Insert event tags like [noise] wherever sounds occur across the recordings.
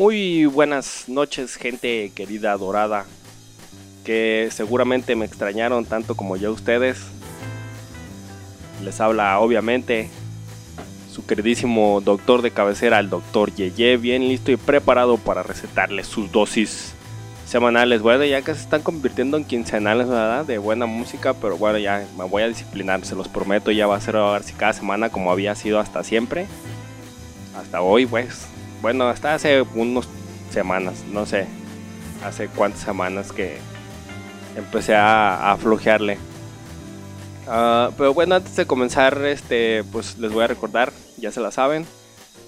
Muy buenas noches, gente querida, adorada, que seguramente me extrañaron tanto como yo ustedes. Les habla, obviamente, su queridísimo doctor de cabecera, el doctor Yeye, bien listo y preparado para recetarles sus dosis semanales. Bueno, ya que se están convirtiendo en quincenales, ¿verdad? De buena música, pero bueno, ya me voy a disciplinar, se los prometo. Ya va a ser a ver si cada semana, como había sido hasta siempre. Hasta hoy, pues. Bueno, hasta hace unas semanas, no sé. Hace cuántas semanas que empecé a, a flojearle. Ah, pero bueno, antes de comenzar, este, pues les voy a recordar, ya se la saben,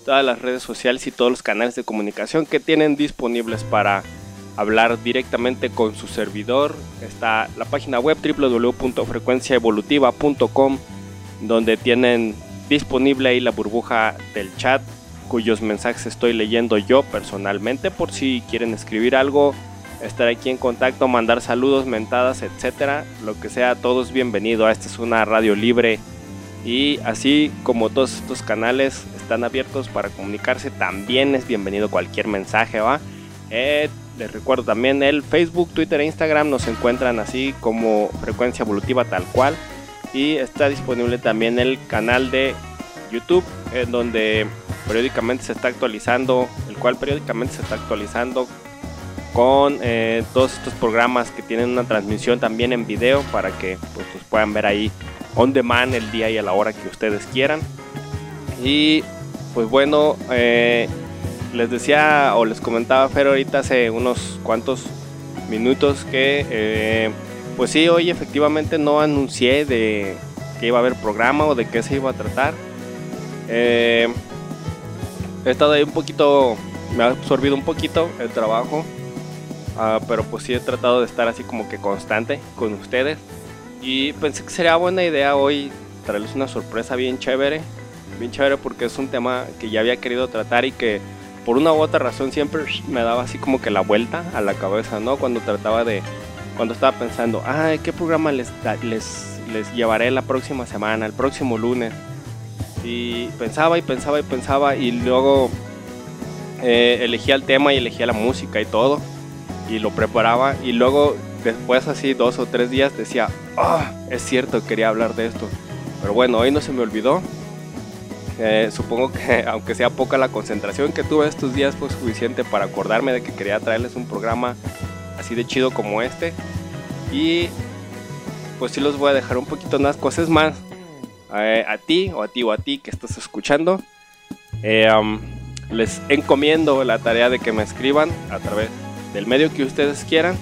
todas las redes sociales y todos los canales de comunicación que tienen disponibles para hablar directamente con su servidor. Está la página web www.frecuenciaevolutiva.com donde tienen disponible ahí la burbuja del chat cuyos mensajes estoy leyendo yo personalmente por si quieren escribir algo estar aquí en contacto, mandar saludos, mentadas, etcétera, lo que sea, todo es bienvenido. Esta es una radio libre y así como todos estos canales están abiertos para comunicarse, también es bienvenido cualquier mensaje, ¿va? Eh, les recuerdo también el Facebook, Twitter e Instagram nos encuentran así como Frecuencia Evolutiva tal cual y está disponible también el canal de YouTube en donde periódicamente se está actualizando, el cual periódicamente se está actualizando con eh, todos estos programas que tienen una transmisión también en video para que pues, los puedan ver ahí on demand el día y a la hora que ustedes quieran. Y pues bueno, eh, les decía o les comentaba Fer ahorita hace unos cuantos minutos que eh, pues sí, hoy efectivamente no anuncié de que iba a haber programa o de qué se iba a tratar. He estado ahí un poquito, me ha absorbido un poquito el trabajo, ah, pero pues sí he tratado de estar así como que constante con ustedes. Y pensé que sería buena idea hoy traerles una sorpresa bien chévere, bien chévere porque es un tema que ya había querido tratar y que por una u otra razón siempre me daba así como que la vuelta a la cabeza, ¿no? Cuando trataba de, cuando estaba pensando, ay, ¿qué programa les, les, les llevaré la próxima semana, el próximo lunes? Y pensaba y pensaba y pensaba y luego eh, elegía el tema y elegía la música y todo y lo preparaba y luego después así dos o tres días decía, ah, es cierto, quería hablar de esto. Pero bueno, hoy no se me olvidó. Eh, supongo que [laughs] aunque sea poca la concentración que tuve estos días fue suficiente para acordarme de que quería traerles un programa así de chido como este. Y pues sí los voy a dejar un poquito más cosas más. Eh, a ti o a ti o a ti que estás escuchando. eh, les encomiendo la tarea de que me escriban a través del medio que ustedes quieran.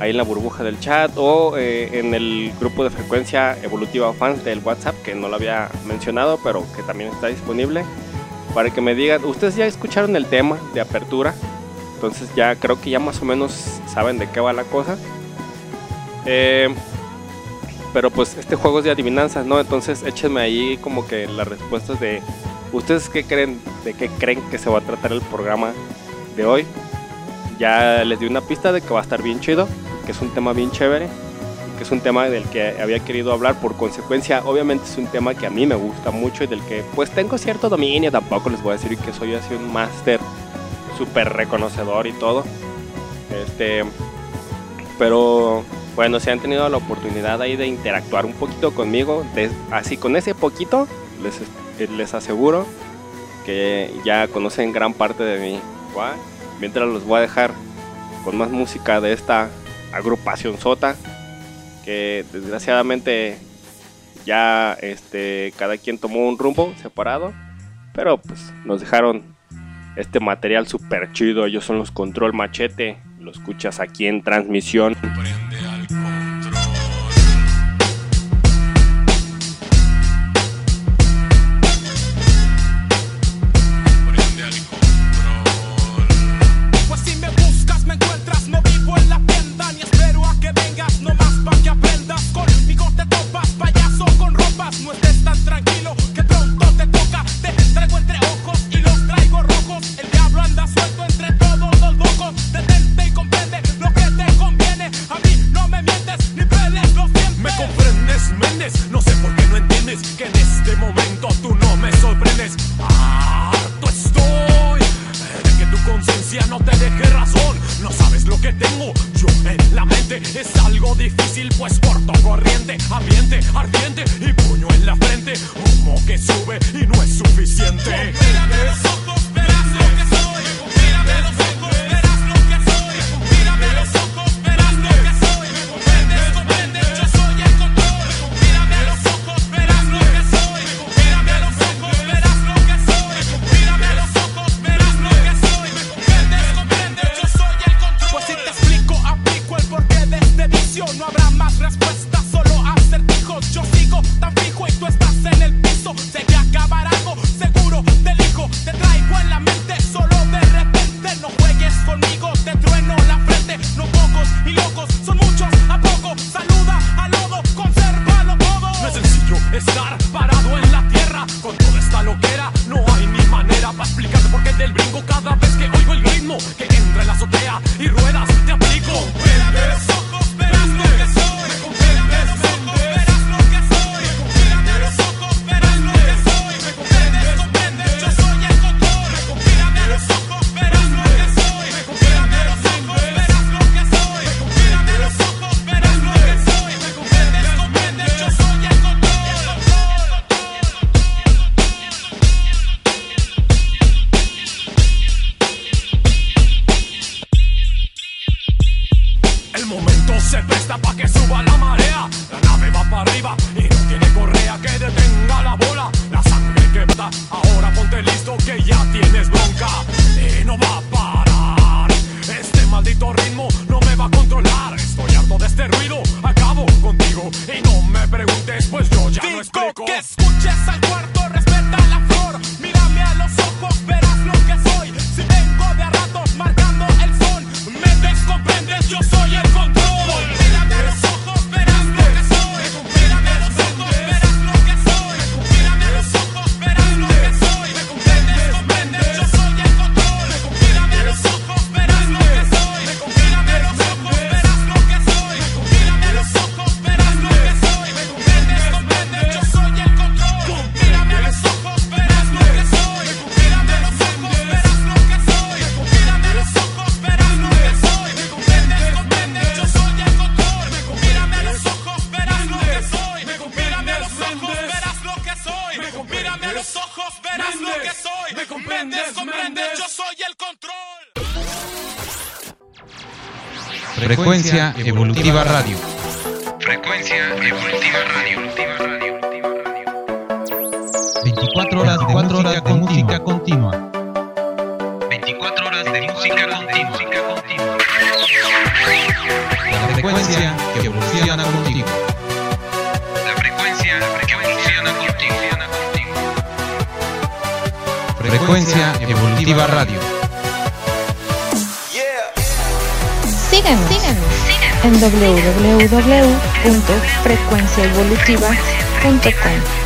Ahí en la burbuja del chat o eh, en el grupo de frecuencia evolutiva fans del WhatsApp que no lo había mencionado pero que también está disponible para que me digan, ustedes ya escucharon el tema de apertura, entonces ya creo que ya más o menos saben de qué va la cosa. Pero pues este juego es de adivinanzas, ¿no? Entonces échenme ahí como que las respuestas de ustedes qué creen, de qué creen que se va a tratar el programa de hoy. Ya les di una pista de que va a estar bien chido, que es un tema bien chévere, que es un tema del que había querido hablar por consecuencia. Obviamente es un tema que a mí me gusta mucho y del que pues tengo cierto dominio. Tampoco les voy a decir que soy así un máster súper reconocedor y todo. Este, pero bueno, si han tenido la oportunidad ahí de interactuar un poquito conmigo, así con ese poquito, les, eh, les aseguro que ya conocen gran parte de mí. ¿va? Mientras los voy a dejar con más música de esta agrupación sota, que desgraciadamente ya este, cada quien tomó un rumbo separado, pero pues nos dejaron este material super chido. Ellos son los Control Machete, lo escuchas aquí en transmisión. parado en la tierra con toda esta loquera Frecuencia Evolutiva Radio. Frecuencia Evolutiva Radio. 24 horas, 24 horas de música continua. 24 horas de música continua. La frecuencia que evoluciona contigo. La frecuencia que evoluciona contigo. Frecuencia Evolutiva Radio. Síganos, en www.frecuenciaevolutiva.com.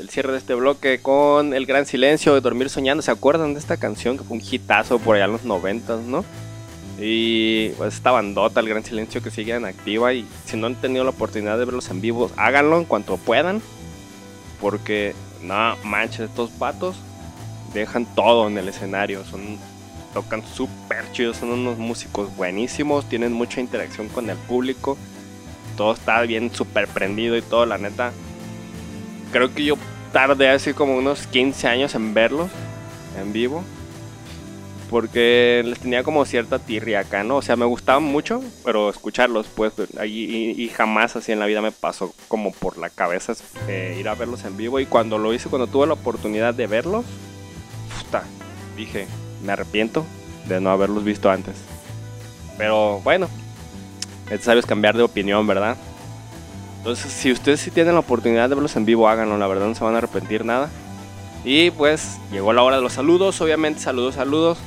el cierre de este bloque con El Gran Silencio de Dormir Soñando. ¿Se acuerdan de esta canción que fue un hitazo por allá en los 90, no? Y pues esta bandota, El Gran Silencio, que sigue activa. Y si no han tenido la oportunidad de verlos en vivo, háganlo en cuanto puedan. Porque, no manches, estos patos dejan todo en el escenario. Son, tocan súper chidos, son unos músicos buenísimos, tienen mucha interacción con el público. Todo está bien súper prendido y todo, la neta. Creo que yo tardé así como unos 15 años en verlos en vivo. Porque les tenía como cierta tirria acá, ¿no? O sea, me gustaban mucho, pero escucharlos, pues, y, y jamás así en la vida me pasó como por la cabeza eh, ir a verlos en vivo. Y cuando lo hice, cuando tuve la oportunidad de verlos, puta, dije, me arrepiento de no haberlos visto antes. Pero bueno, es necesario cambiar de opinión, ¿verdad? Entonces, si ustedes sí tienen la oportunidad de verlos en vivo, háganlo, la verdad no se van a arrepentir nada. Y pues llegó la hora de los saludos, obviamente saludos, saludos.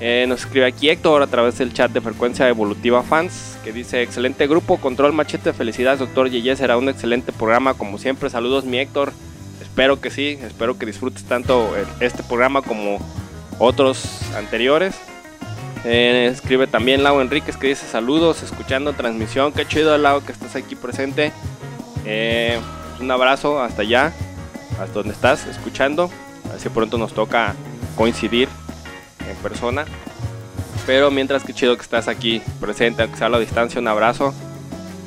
Eh, nos escribe aquí Héctor a través del chat de Frecuencia Evolutiva Fans, que dice, excelente grupo, control machete, felicidades doctor Yeye, será un excelente programa como siempre, saludos mi Héctor, espero que sí, espero que disfrutes tanto el- este programa como otros anteriores. Eh, escribe también Lau Enríquez que dice saludos, escuchando transmisión, qué chido Lau que estás aquí presente. Eh, un abrazo hasta allá, hasta donde estás escuchando. A ver si pronto nos toca coincidir en persona. Pero mientras que chido que estás aquí presente, aunque sea a la distancia, un abrazo.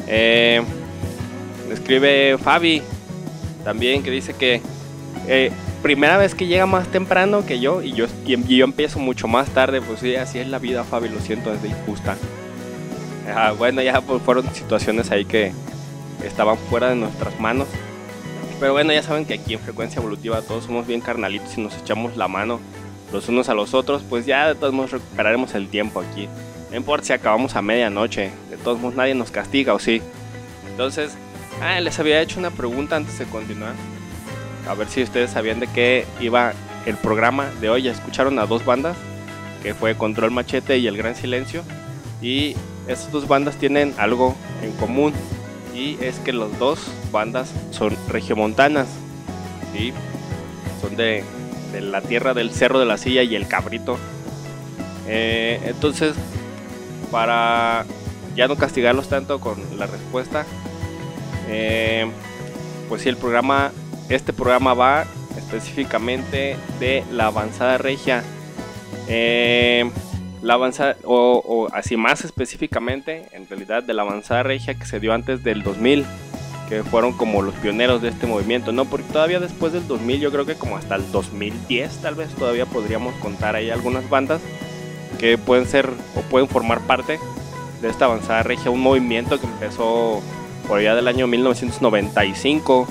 Eh, escribe Fabi también que dice que primera vez que llega más temprano que yo y yo, y, yo empiezo mucho más tarde, pues sí, así es la vida, Fabi, lo siento, es de injusta. Bueno, ya pues, fueron situaciones ahí que estaban fuera de nuestras manos. Pero bueno, ya saben que aquí en Frecuencia Evolutiva todos somos bien carnalitos y nos echamos la mano los unos a los otros, pues ya de todos modos recuperaremos el tiempo aquí. No importa si acabamos a medianoche, de todos modos nadie nos castiga o sí. Entonces, ah, les había hecho una pregunta antes de continuar. A ver si ustedes sabían de qué iba el programa de hoy. Ya escucharon a dos bandas, que fue Control Machete y El Gran Silencio. Y estas dos bandas tienen algo en común. Y es que las dos bandas son regiomontanas. ¿sí? Son de, la tierra del Cerro de la Silla y el Cabrito. Eh, entonces, para ya no castigarlos tanto con la respuesta, eh, pues sí, el programa, este programa va específicamente de la avanzada regia. Eh, la avanzada, o, o así más específicamente, en realidad, de la avanzada regia que se dio antes del 2000, que fueron como los pioneros de este movimiento, ¿no? Porque todavía después del 2000, yo creo que como hasta el 2010, tal vez todavía podríamos contar ahí algunas bandas que pueden ser o pueden formar parte de esta avanzada regia, un movimiento que empezó por allá del año 1995,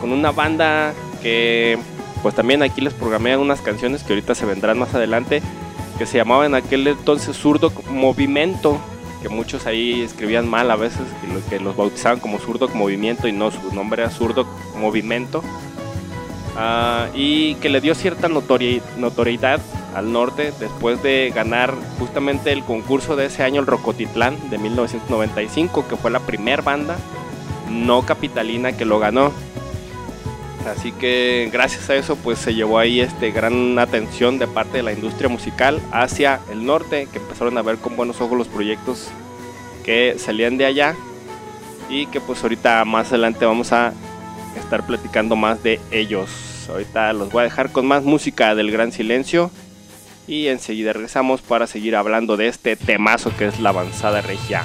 con una banda que pues también aquí les programé unas canciones que ahorita se vendrán más adelante, que se llamaban en aquel entonces Zurdo Movimiento, que muchos ahí escribían mal a veces, que, lo- que los bautizaban como Zurdo Movimiento y no, su nombre era Zurdo Movimiento. Ah, y que le dio cierta notori- notoriedad al norte después de ganar justamente el concurso de ese año, el Rocotitlán de 1995, que fue la primera banda no capitalina que lo ganó. Así que gracias a eso pues se llevó ahí este gran atención de parte de la industria musical hacia el norte, que empezaron a ver con buenos ojos los proyectos que salían de allá y que pues ahorita más adelante vamos a estar platicando más de ellos. Ahorita los voy a dejar con más música del Gran Silencio y enseguida regresamos para seguir hablando de este temazo que es la avanzada regia.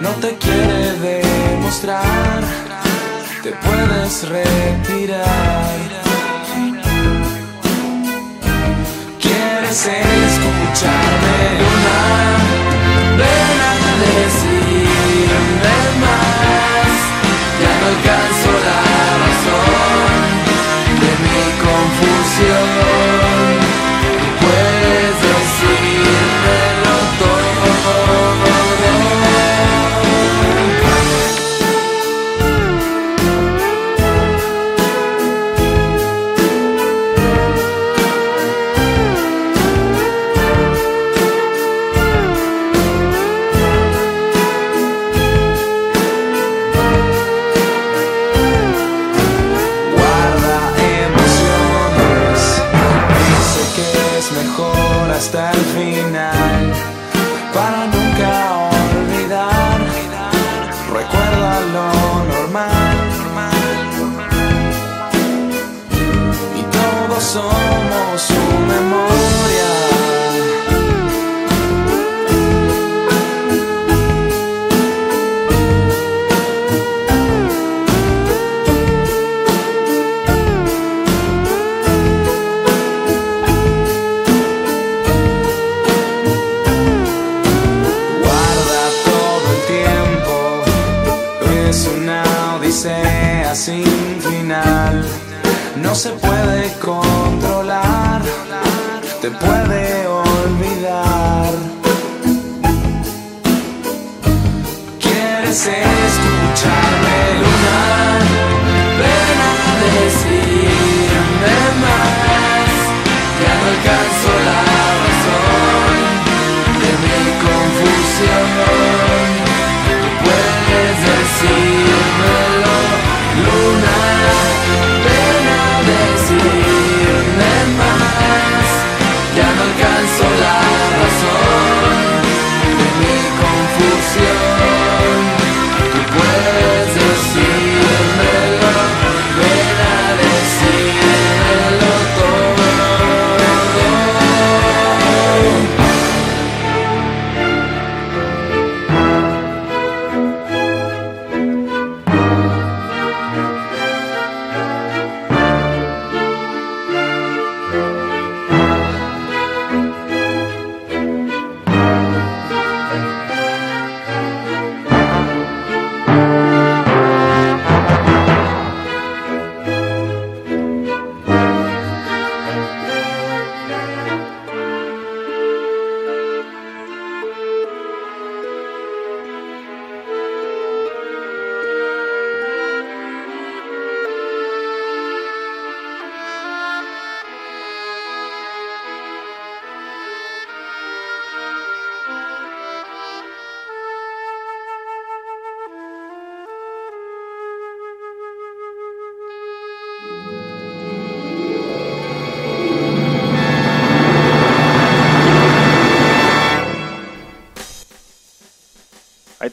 no te quiere demostrar, te puedes retirar. Quieres escucharme, Luna, ven a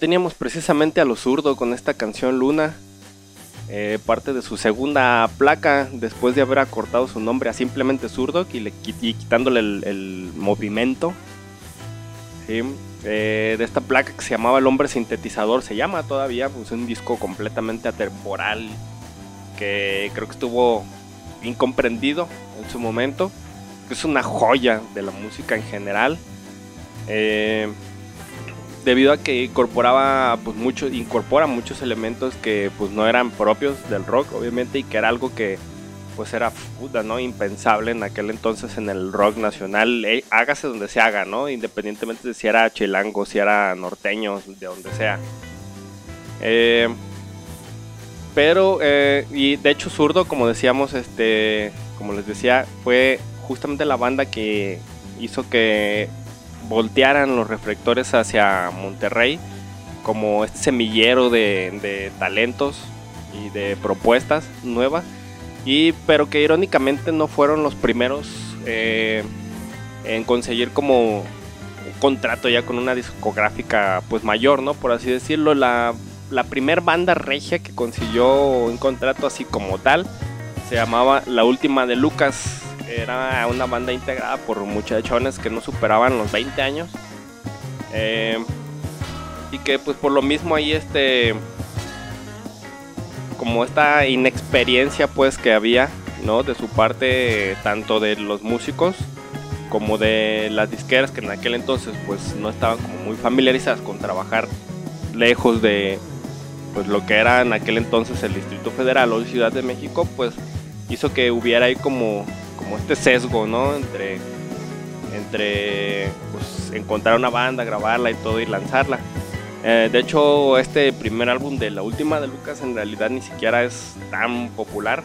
teníamos precisamente a lo zurdo con esta canción Luna. eh, parte de su segunda placa después de haber acortado su nombre a simplemente zurdo y, le, y quitándole el, movimiento. Eh, de esta placa que se llamaba El Hombre Sintetizador. Se llama todavía, pues un disco completamente atemporal que creo que estuvo incomprendido en su momento. Es una joya de la música en general. Eh, debido a que incorporaba pues mucho, incorpora muchos elementos que pues no eran propios del rock, obviamente, y que era algo que pues era puta, ¿no? impensable en aquel entonces en el rock nacional, eh, hágase donde se haga, ¿no? Independientemente de si era chilango, si era norteño, de donde sea. Eh, pero, eh, y de hecho Zurdo, como decíamos, este, como les decía, fue justamente la banda que hizo que voltearan los reflectores hacia Monterrey como este semillero de, talentos y de propuestas nuevas. Y pero que irónicamente no fueron los primeros eh, en conseguir como un contrato ya con una discográfica pues mayor no por así decirlo la, la primer banda regia que consiguió un contrato así como tal se llamaba La Última de Lucas era una banda integrada por muchachones que no superaban los 20 años. Eh, y que pues por lo mismo ahí este... Como esta inexperiencia pues que había, ¿no? De su parte, tanto de los músicos como de las disqueras que en aquel entonces pues no estaban como muy familiarizadas con trabajar lejos de pues lo que era en aquel entonces el Distrito Federal o Ciudad de México, pues hizo que hubiera ahí como como este sesgo, ¿no? Entre, entre pues, encontrar una banda, grabarla y todo y lanzarla. Eh, de hecho, este primer álbum de la última de Lucas en realidad ni siquiera es tan popular.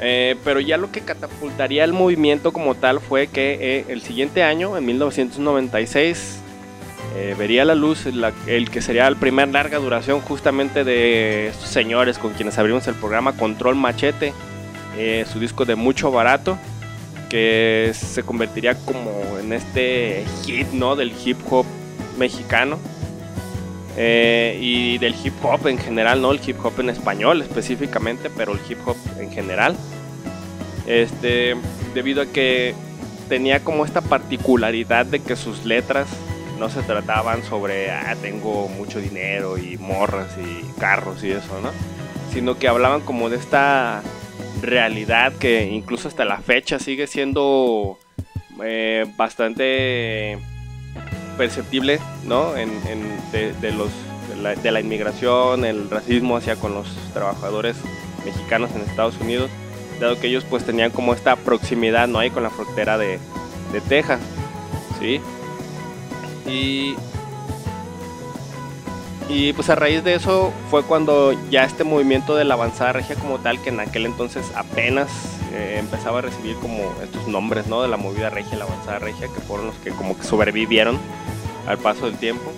Eh, pero ya lo que catapultaría el movimiento como tal fue que eh, el siguiente año, en 1996, eh, vería la luz la- el que sería el primer larga duración justamente de estos señores con quienes abrimos el programa Control Machete eh, su disco de mucho barato que se convertiría como en este hit no del hip hop mexicano eh, y del hip hop en general no el hip hop en español específicamente pero el hip hop en general. Este debido a que tenía como esta particularidad de que sus letras no se trataban sobre ah, tengo mucho dinero y morras y carros y eso no sino que hablaban como de esta realidad que incluso hasta la fecha sigue siendo eh, bastante perceptible, ¿no? En, de los, de la, de la inmigración, el racismo hacia con los trabajadores mexicanos en Estados Unidos, dado que ellos pues tenían como esta proximidad, ¿no? Ahí con la frontera de, de Texas, ¿sí? Y, y pues a raíz de eso fue cuando ya este movimiento de la avanzada regia como tal, que en aquel entonces apenas eh, empezaba a recibir como estos nombres, ¿no? De la movida regia, la avanzada regia, que fueron los que como que sobrevivieron al paso del tiempo.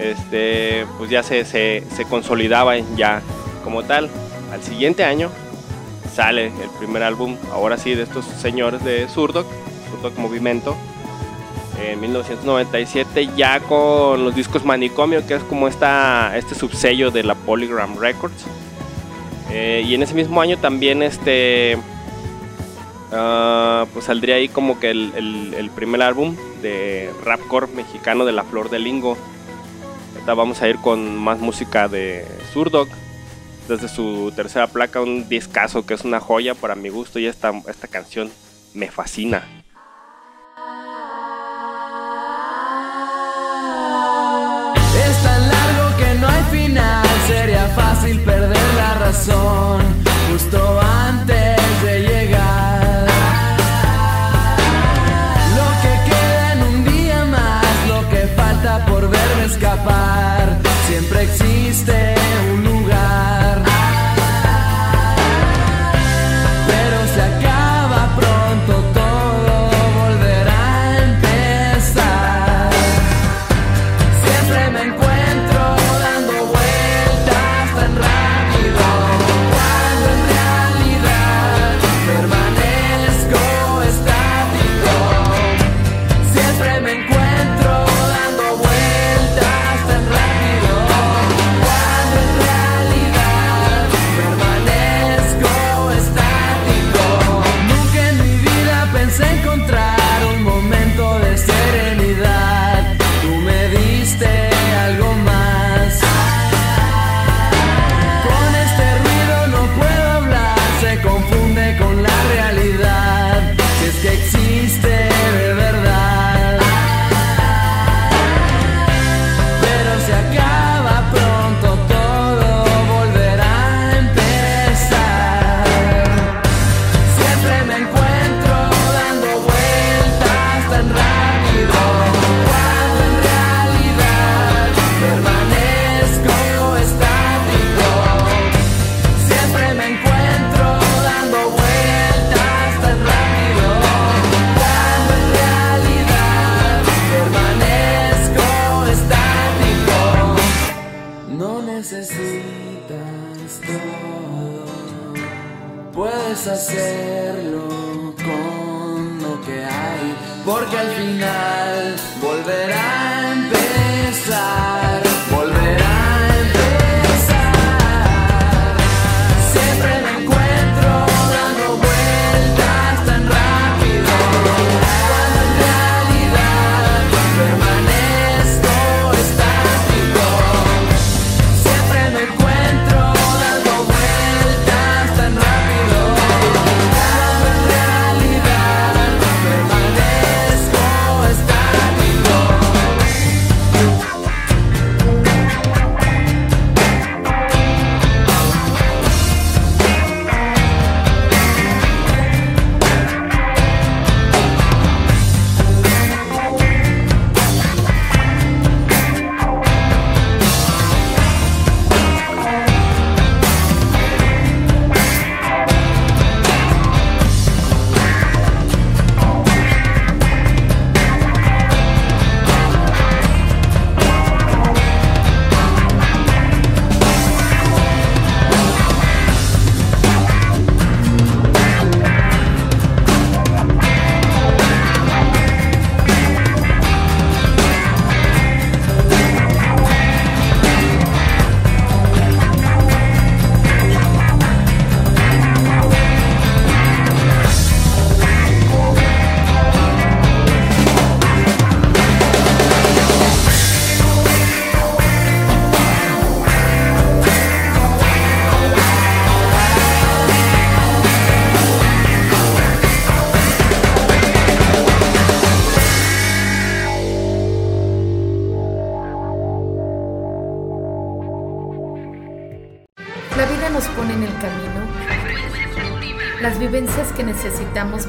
Este, pues ya se, se, consolidaba ya como tal. Al siguiente año sale el primer álbum, ahora sí, de estos señores de Zurdok, Zurdok Movimento, en 1997 ya con los discos Manicomio, que es como esta, este subsello de la Polygram Records. Eh, y en ese mismo año también este ah, pues saldría ahí como que el, primer álbum de rapcore mexicano de La Flor de Lingo. Ahorita vamos a ir con más música de Zurdok. Desde su tercera placa, un discazo que es una joya para mi gusto y esta, esta canción me fascina. Perder la razón justo antes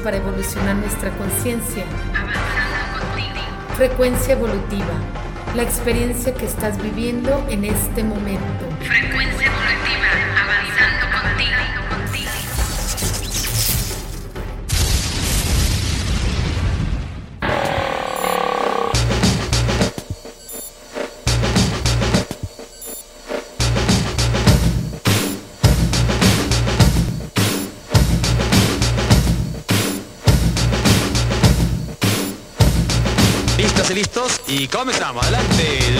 para evolucionar nuestra conciencia. Frecuencia evolutiva, la experiencia que estás viviendo en este momento. Y comenzamos, adelante.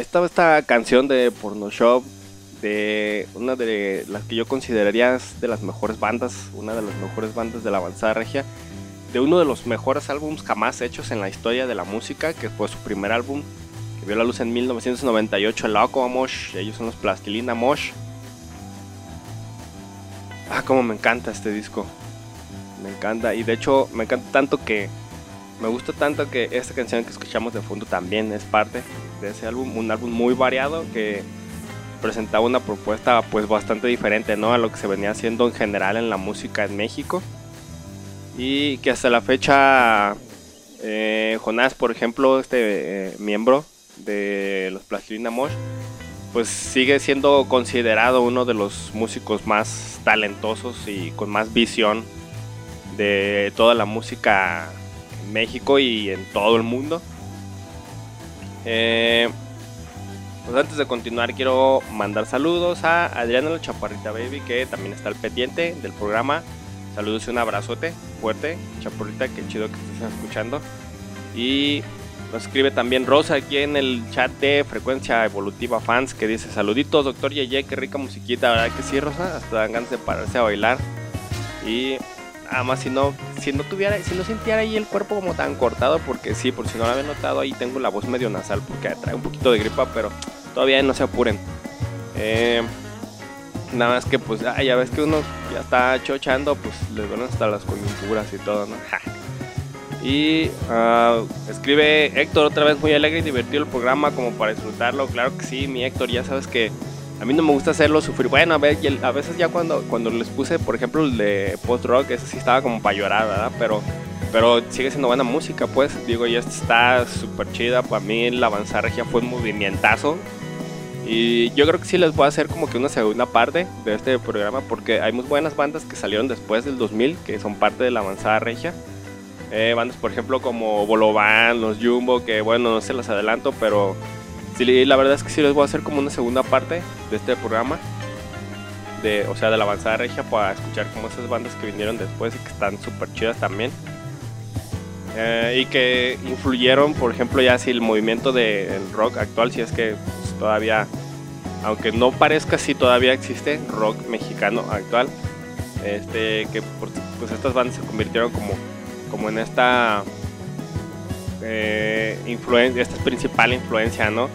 Estaba esta canción de Porno Shop, de una de las que yo consideraría de las mejores bandas, una de las mejores bandas de la avanzada regia, de uno de los mejores álbums jamás hechos en la historia de la música, que fue su primer álbum, que vio la luz en 1998, el Aqua Mosh, ellos son los Plastilina Mosh. Ah, como me encanta este disco. Me encanta. Y de hecho, me encanta tanto que. Me gusta tanto que esta canción que escuchamos de fondo también es parte de ese álbum. Un álbum muy variado que presentaba una propuesta pues bastante diferente ¿no? a lo que se venía haciendo en general en la música en México. Y que hasta la fecha eh, Jonás, por ejemplo, este eh, miembro de los Plastilina pues sigue siendo considerado uno de los músicos más talentosos y con más visión de toda la música México y en todo el mundo. Eh, pues antes de continuar quiero mandar saludos a Adriana la Chaparrita Baby que también está al pendiente del programa. Saludos y un abrazote fuerte, Chaparrita, que chido que estés escuchando. Y nos escribe también Rosa aquí en el chat de Frecuencia Evolutiva Fans que dice saluditos doctor Yeye, qué rica musiquita, ¿verdad que sí Rosa? Hasta dan ganas de pararse a bailar. Y nada más si no, si no tuviera, si no sintiera ahí el cuerpo como tan cortado, porque sí, por si no lo había notado, ahí tengo la voz medio nasal porque trae un poquito de gripa, pero todavía no se apuren. Eh, nada más que pues ah, ya ves que uno ya está chochando, pues les duelen hasta las coyunturas y todo, ¿no? [laughs] Y ah, escribe Héctor otra vez muy alegre y divertido el programa como para disfrutarlo. Claro que sí, mi Héctor, ya sabes que a mí no me gusta hacerlo sufrir. Bueno, a, ver, a veces ya cuando, cuando les puse, por ejemplo, el de post rock, ese sí estaba como para llorar, ¿verdad? Pero, pero sigue siendo buena música, pues. Digo, y esta está súper chida. Para mí, la avanzar regia fue un movimientazo. Y yo creo que sí les voy a hacer como que una segunda parte de este programa porque hay muy buenas bandas que salieron después del 2000 que son parte de la avanzada regia. Eh, bandas, por ejemplo, como Bolovan, los Jumbo, que bueno, no se las adelanto, pero sí, la verdad es que sí les voy a hacer como una segunda parte de este programa. De, o sea, de la avanzada regia para escuchar como esas bandas que vinieron después y que están súper chidas también. Eh, y que influyeron, por ejemplo, ya si el movimiento del rock actual, si es que todavía, aunque no parezca, si todavía existe rock mexicano actual. Este, que pues estas bandas se convirtieron como, como en esta eh, esta principal influencia, ¿no?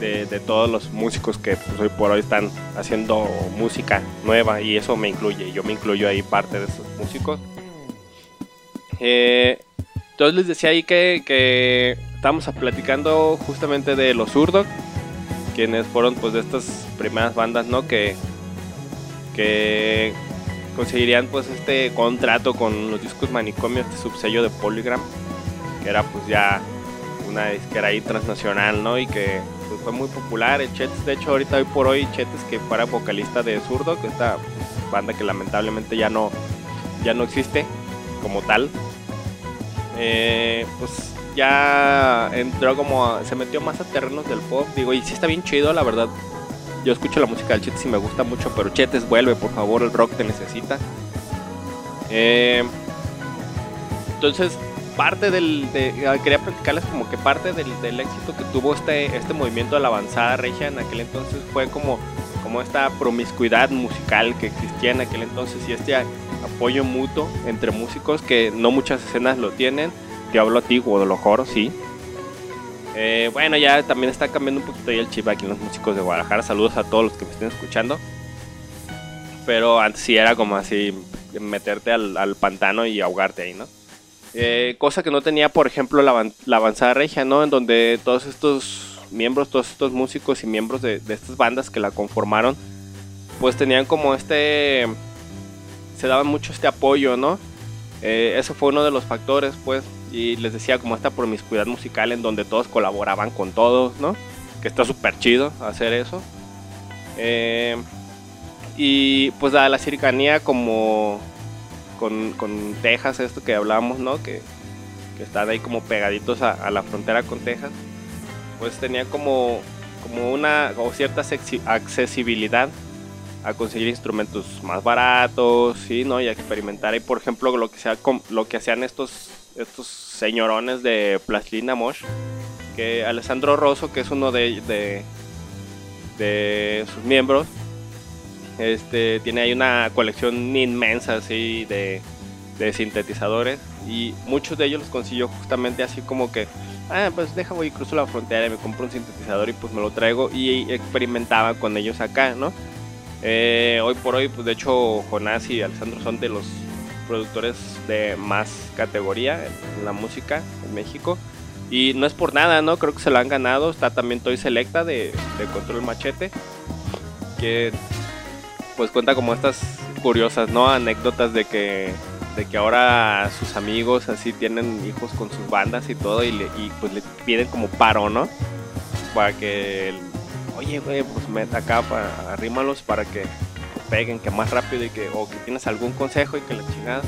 De, todos los músicos que pues, hoy por hoy están haciendo música nueva y eso me incluye, yo me incluyo ahí parte de esos músicos. Eh, entonces les decía ahí que, que estábamos platicando justamente de los Zurdo, quienes fueron pues de estas primeras bandas, ¿no? Que, que conseguirían pues este contrato con los discos Manicomio, este subsello de Polygram, que era pues ya una disquera ahí transnacional, ¿no? Y que fue muy popular. El Chetes, de hecho, ahorita hoy por hoy, Chetes que fuera vocalista de Zurdo, que esta banda que lamentablemente ya no, ya no existe como tal. Eh, pues ya entró como se metió más a terrenos del pop digo y sí está bien chido la verdad yo escucho la música del Chetes y me gusta mucho pero Chetes vuelve por favor el rock te necesita Eh, entonces parte del de- ah, quería platicarles como que parte del, del éxito que tuvo este este movimiento de la avanzada regia en aquel entonces fue como como esta promiscuidad musical que existía en aquel entonces y este apoyo mutuo entre músicos que no muchas escenas lo tienen. Te hablo a ti, Guadalajara, sí. Eh, bueno, ya también está cambiando un poquito ahí el chip aquí en los músicos de Guadalajara. Saludos a todos los que me estén escuchando. Pero antes sí era como así meterte al, al pantano y ahogarte ahí, ¿no? Eh, cosa que no tenía, por ejemplo, la, avan- la avanzada regia, ¿no? En donde todos estos miembros, todos estos músicos y miembros de, estas bandas que la conformaron, pues tenían como este... Se daban mucho este apoyo, ¿no? Eh, eso fue uno de los factores, pues, y les decía como esta promiscuidad musical en donde todos colaboraban con todos, ¿no? Que está súper chido hacer eso. Eh, y pues la cercanía como con, con Texas, esto que hablábamos, ¿no? Que, que están ahí como pegaditos a, la frontera con Texas, pues tenía como, como una o cierta accesibilidad a conseguir instrumentos más baratos, sí, ¿no? Y a experimentar ahí, por ejemplo, lo que sea, lo que hacían estos estos señorones de Plastilina Mosh, que Alessandro Rosso, que es uno de, de sus miembros, este, tiene ahí una colección inmensa así de, de sintetizadores y muchos de ellos los consiguió justamente así como que, ah, pues deja voy cruzo la frontera y me compro un sintetizador y pues me lo traigo y experimentaba con ellos acá, ¿no? Eh, hoy por hoy, pues de hecho Jonás y Alessandro son de los productores de más categoría en la música en México. Y no es por nada, ¿no? Creo que se lo han ganado. Está también Toy Selecta de, de Control Machete. Que pues cuenta como estas curiosas, ¿no? Anécdotas de que, de que ahora sus amigos así tienen hijos con sus bandas y todo. Y, le, pues le piden como paro, ¿no? Para que, el- oye, güey, pues mete acá, para, arrímalos para que peguen, que más rápido y que, o que tienes algún consejo y que la chingada.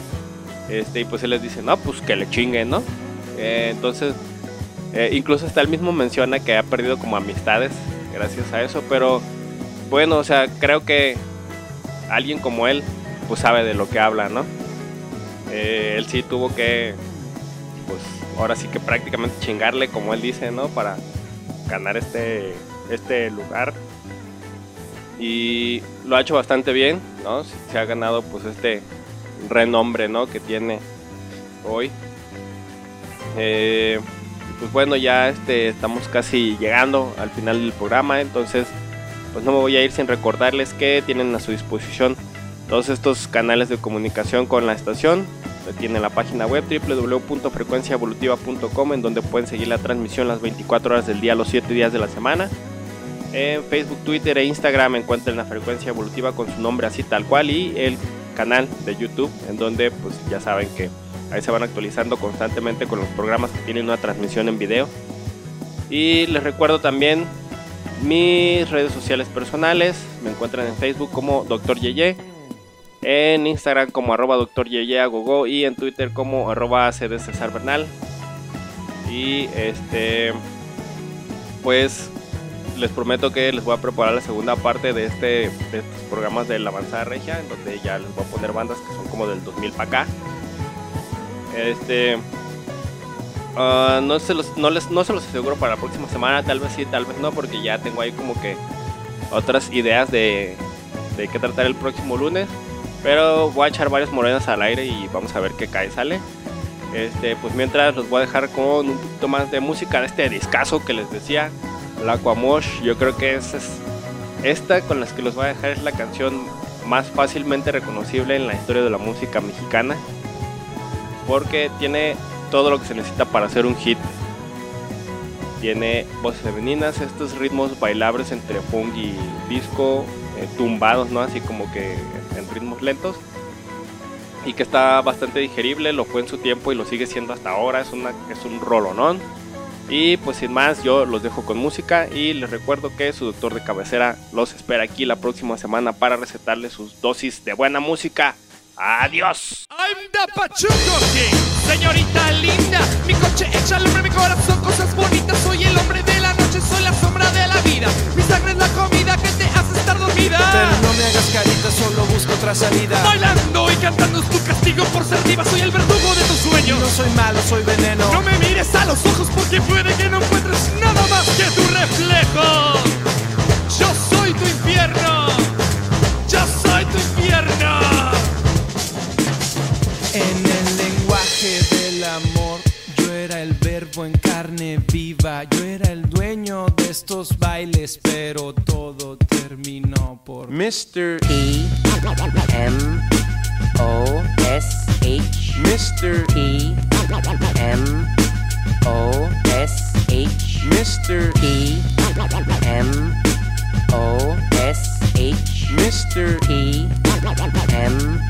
Este, y pues él les dice, no, pues que le chinguen, ¿no? Eh, entonces, eh, incluso hasta él mismo menciona que ha perdido como amistades gracias a eso, pero bueno, o sea, creo que alguien como él, pues sabe de lo que habla, ¿no? Eh, él sí tuvo que, pues ahora sí que prácticamente chingarle, como él dice, ¿no? Para ganar este, este lugar. Y lo ha hecho bastante bien, ¿no? Se ha ganado pues este renombre, ¿no? Que tiene hoy. Eh, pues bueno, ya este, estamos casi llegando al final del programa, entonces pues no me voy a ir sin recordarles que tienen a su disposición todos estos canales de comunicación con la estación. Tienen la página web www.frecuenciaevolutiva.com en donde pueden seguir la transmisión las 24 horas del día, los 7 días de la semana. En Facebook, Twitter e Instagram encuentren la frecuencia evolutiva con su nombre así tal cual y el canal de YouTube en donde pues ya saben que ahí se van actualizando constantemente con los programas que tienen una transmisión en video. Y les recuerdo también mis redes sociales personales. Me encuentran en Facebook como Dr. Yeye, en Instagram como arroba Dr. Yeye Agogo y en Twitter como arroba CD César. Y este, pues les prometo que les voy a preparar la segunda parte de este de estos programas de la avanzada regia, en donde ya les voy a poner bandas que son como del 2000 para acá. Este, ah, no, se los, no, les, no se los aseguro para la próxima semana, tal vez sí, tal vez no, porque ya tengo ahí como que otras ideas de, de qué tratar el próximo lunes. Pero voy a echar varias morenas al aire y vamos a ver qué cae sale. Este, pues mientras los voy a dejar con un poquito más de música de este discazo que les decía, la Aquamosh. Yo creo que es, es esta con las que los voy a dejar es la canción más fácilmente reconocible en la historia de la música mexicana. Porque tiene todo lo que se necesita para hacer un hit. Tiene voces femeninas, estos ritmos bailables entre funk y disco, eh, tumbados, ¿no? Así como que en ritmos lentos. Y que está bastante digerible, lo fue en su tiempo y lo sigue siendo hasta ahora. Es, una, es un rolonón. Y pues sin más, yo los dejo con música y les recuerdo que su doctor de cabecera los espera aquí la próxima semana para recetarles sus dosis de buena música. Adiós. I'm the Pachuco King, señorita linda. Mi coche echa al hombre, mi corazón, cosas bonitas. Soy el hombre de la noche, soy la sombra de la vida. Mi sangre es la comida que te hace estar dormida. Pero no me hagas carita, solo busco otra salida. Bailando y cantando es tu castigo por ser diva. Soy el verdugo de tus sueños. No soy malo, soy veneno. No me mires a los ojos porque puede que no encuentres nada más que tu reflejo. Yo soy tu infierno. En el lenguaje del amor, yo era el verbo en carne viva. Yo era el dueño de estos bailes, pero todo terminó por Mr. E M O S H Mr. E M O S H Mr. E M O S H Mr. E M O S H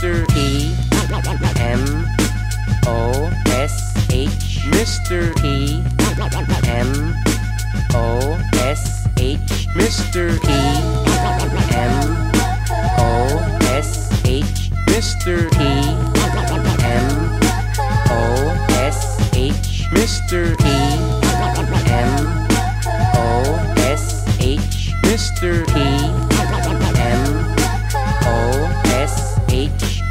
Mr. E M O S H. Mr. P M O S H Mr. P M O S H Mr.